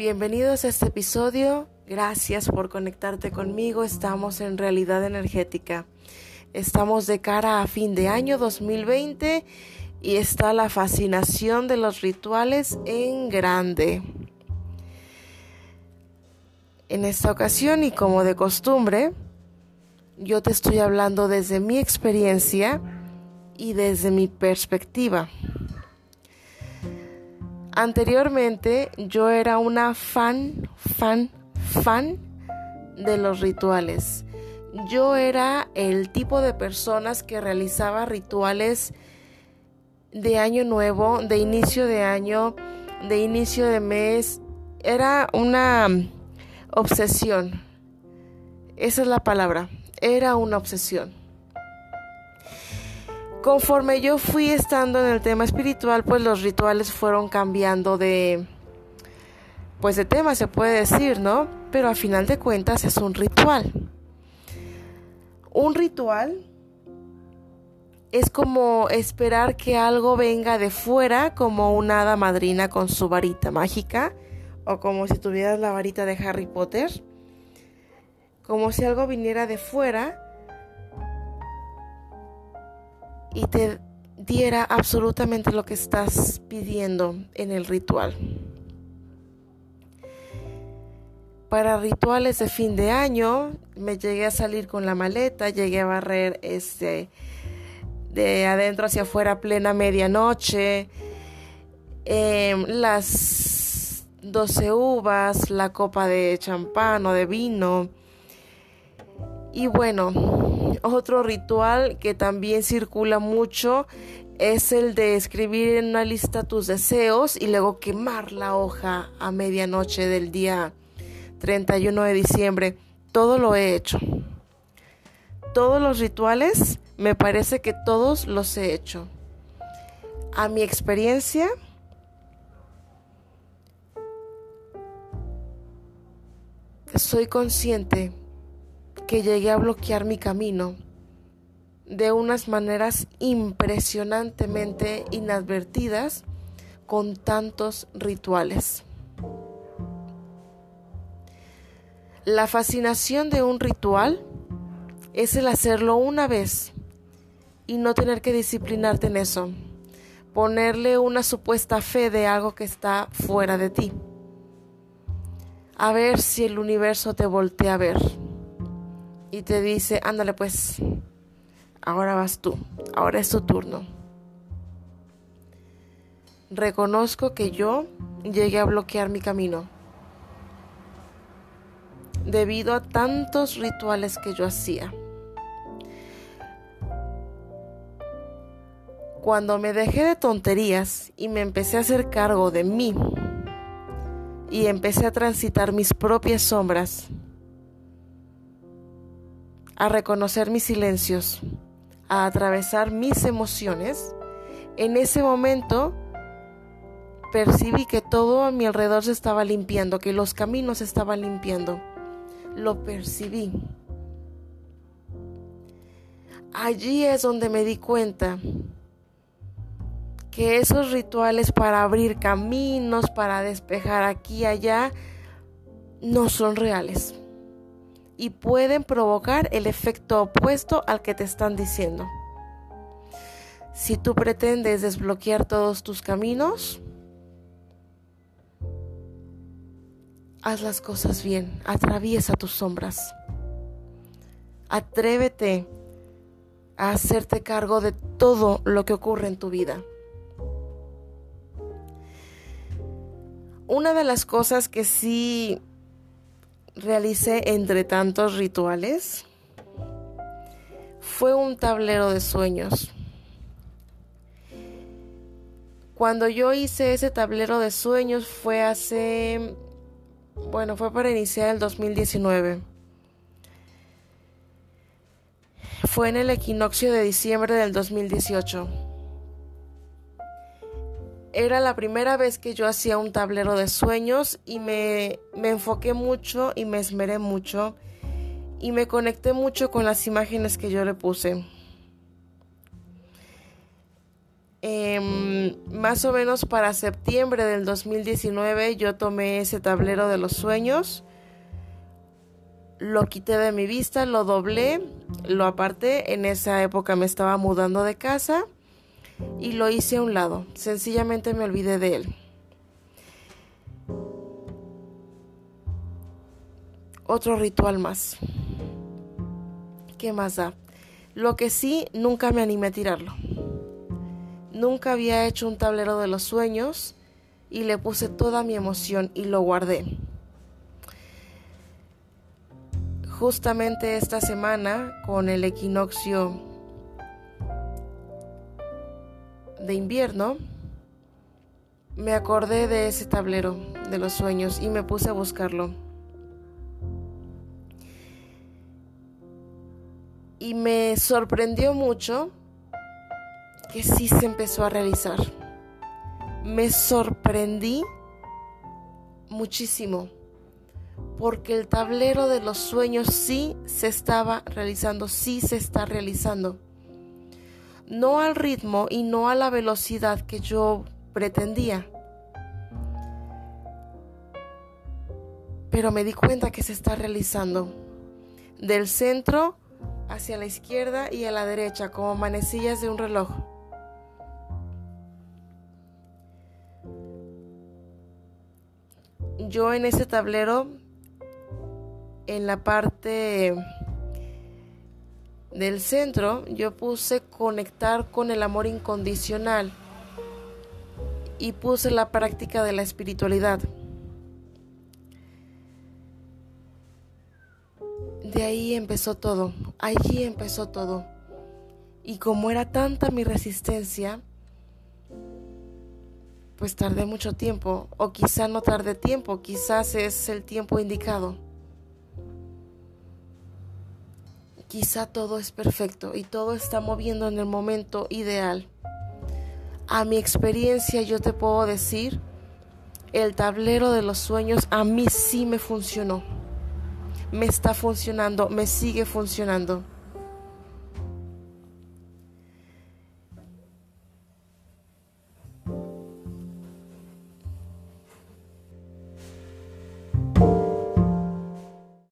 Bienvenidos a este episodio. Gracias por conectarte conmigo. Estamos en realidad energética. Estamos de cara a fin de año 2020 y está la fascinación de los rituales en grande. En esta ocasión y como de costumbre, yo te estoy hablando desde mi experiencia y desde mi perspectiva. Anteriormente yo era una fan, fan, fan de los rituales. Yo era el tipo de personas que realizaba rituales de año nuevo, de inicio de año, de inicio de mes. Era una obsesión. Esa es la palabra. Era una obsesión. Conforme yo fui estando en el tema espiritual, pues los rituales fueron cambiando de pues de tema se puede decir, ¿no? Pero a final de cuentas es un ritual. Un ritual es como esperar que algo venga de fuera, como una hada madrina con su varita mágica, o como si tuvieras la varita de Harry Potter, como si algo viniera de fuera y te diera absolutamente lo que estás pidiendo en el ritual. Para rituales de fin de año me llegué a salir con la maleta, llegué a barrer este de adentro hacia afuera plena medianoche, em, las 12 uvas, la copa de champán o de vino. Y bueno, otro ritual que también circula mucho es el de escribir en una lista tus deseos y luego quemar la hoja a medianoche del día 31 de diciembre. Todo lo he hecho. Todos los rituales, me parece que todos los he hecho. A mi experiencia, soy consciente que llegué a bloquear mi camino de unas maneras impresionantemente inadvertidas con tantos rituales. La fascinación de un ritual es el hacerlo una vez y no tener que disciplinarte en eso, ponerle una supuesta fe de algo que está fuera de ti, a ver si el universo te voltea a ver y te dice, ándale pues, ahora vas tú, ahora es tu turno. Reconozco que yo llegué a bloquear mi camino debido a tantos rituales que yo hacía. Cuando me dejé de tonterías y me empecé a hacer cargo de mí y empecé a transitar mis propias sombras, a reconocer mis silencios, a atravesar mis emociones, en ese momento percibí que todo a mi alrededor se estaba limpiando, que los caminos se estaban limpiando. Lo percibí. Allí es donde me di cuenta que esos rituales para abrir caminos, para despejar aquí y allá, no son reales y pueden provocar el efecto opuesto al que te están diciendo. Si tú pretendes desbloquear todos tus caminos, haz las cosas bien, atraviesa tus sombras. Atrévete a hacerte cargo de todo lo que ocurre en tu vida. Una de las cosas que sí realicé entre tantos rituales fue un tablero de sueños. Cuando yo hice ese tablero de sueños fue hace, bueno, fue para iniciar el 2019. Fue en el equinoccio de diciembre del 2018 era la primera vez que yo hacía un tablero de sueños y me, me, enfoqué mucho y me esmeré mucho y me conecté mucho con las imágenes que yo le puse. Em, más o menos para septiembre del 2019 yo tomé ese tablero de los sueños, lo quité de mi vista, lo doblé, lo aparté, en esa época me estaba mudando de casa y lo hice a un lado, sencillamente me olvidé de él. Otro ritual más. ¿Qué más da? Lo que sí, nunca me animé a tirarlo. Nunca había hecho un tablero de los sueños y le puse toda mi emoción y lo guardé. Justamente esta semana, con el equinoccio de invierno, me acordé de ese tablero de los sueños y me puse a buscarlo. Y me sorprendió mucho que sí se empezó a realizar. Me sorprendí muchísimo porque el tablero de los sueños sí se estaba realizando, sí se está realizando. No al ritmo y no a la velocidad que yo pretendía. Pero me di cuenta que se está realizando. Del centro hacia la izquierda y a la derecha, como manecillas de un reloj. yo en ese tablero, en la parte del centro, yo puse conectar con el amor incondicional y puse la práctica de la espiritualidad. De ahí empezó todo, allí empezó todo. Y como era tanta mi resistencia, pues tardé mucho tiempo, o quizá no tardé tiempo, quizás es el tiempo indicado. Quizá todo es perfecto y todo está moviendo en el momento ideal. A mi experiencia yo te puedo decir, el tablero de los sueños a mí sí me funcionó. Me está funcionando, me sigue funcionando.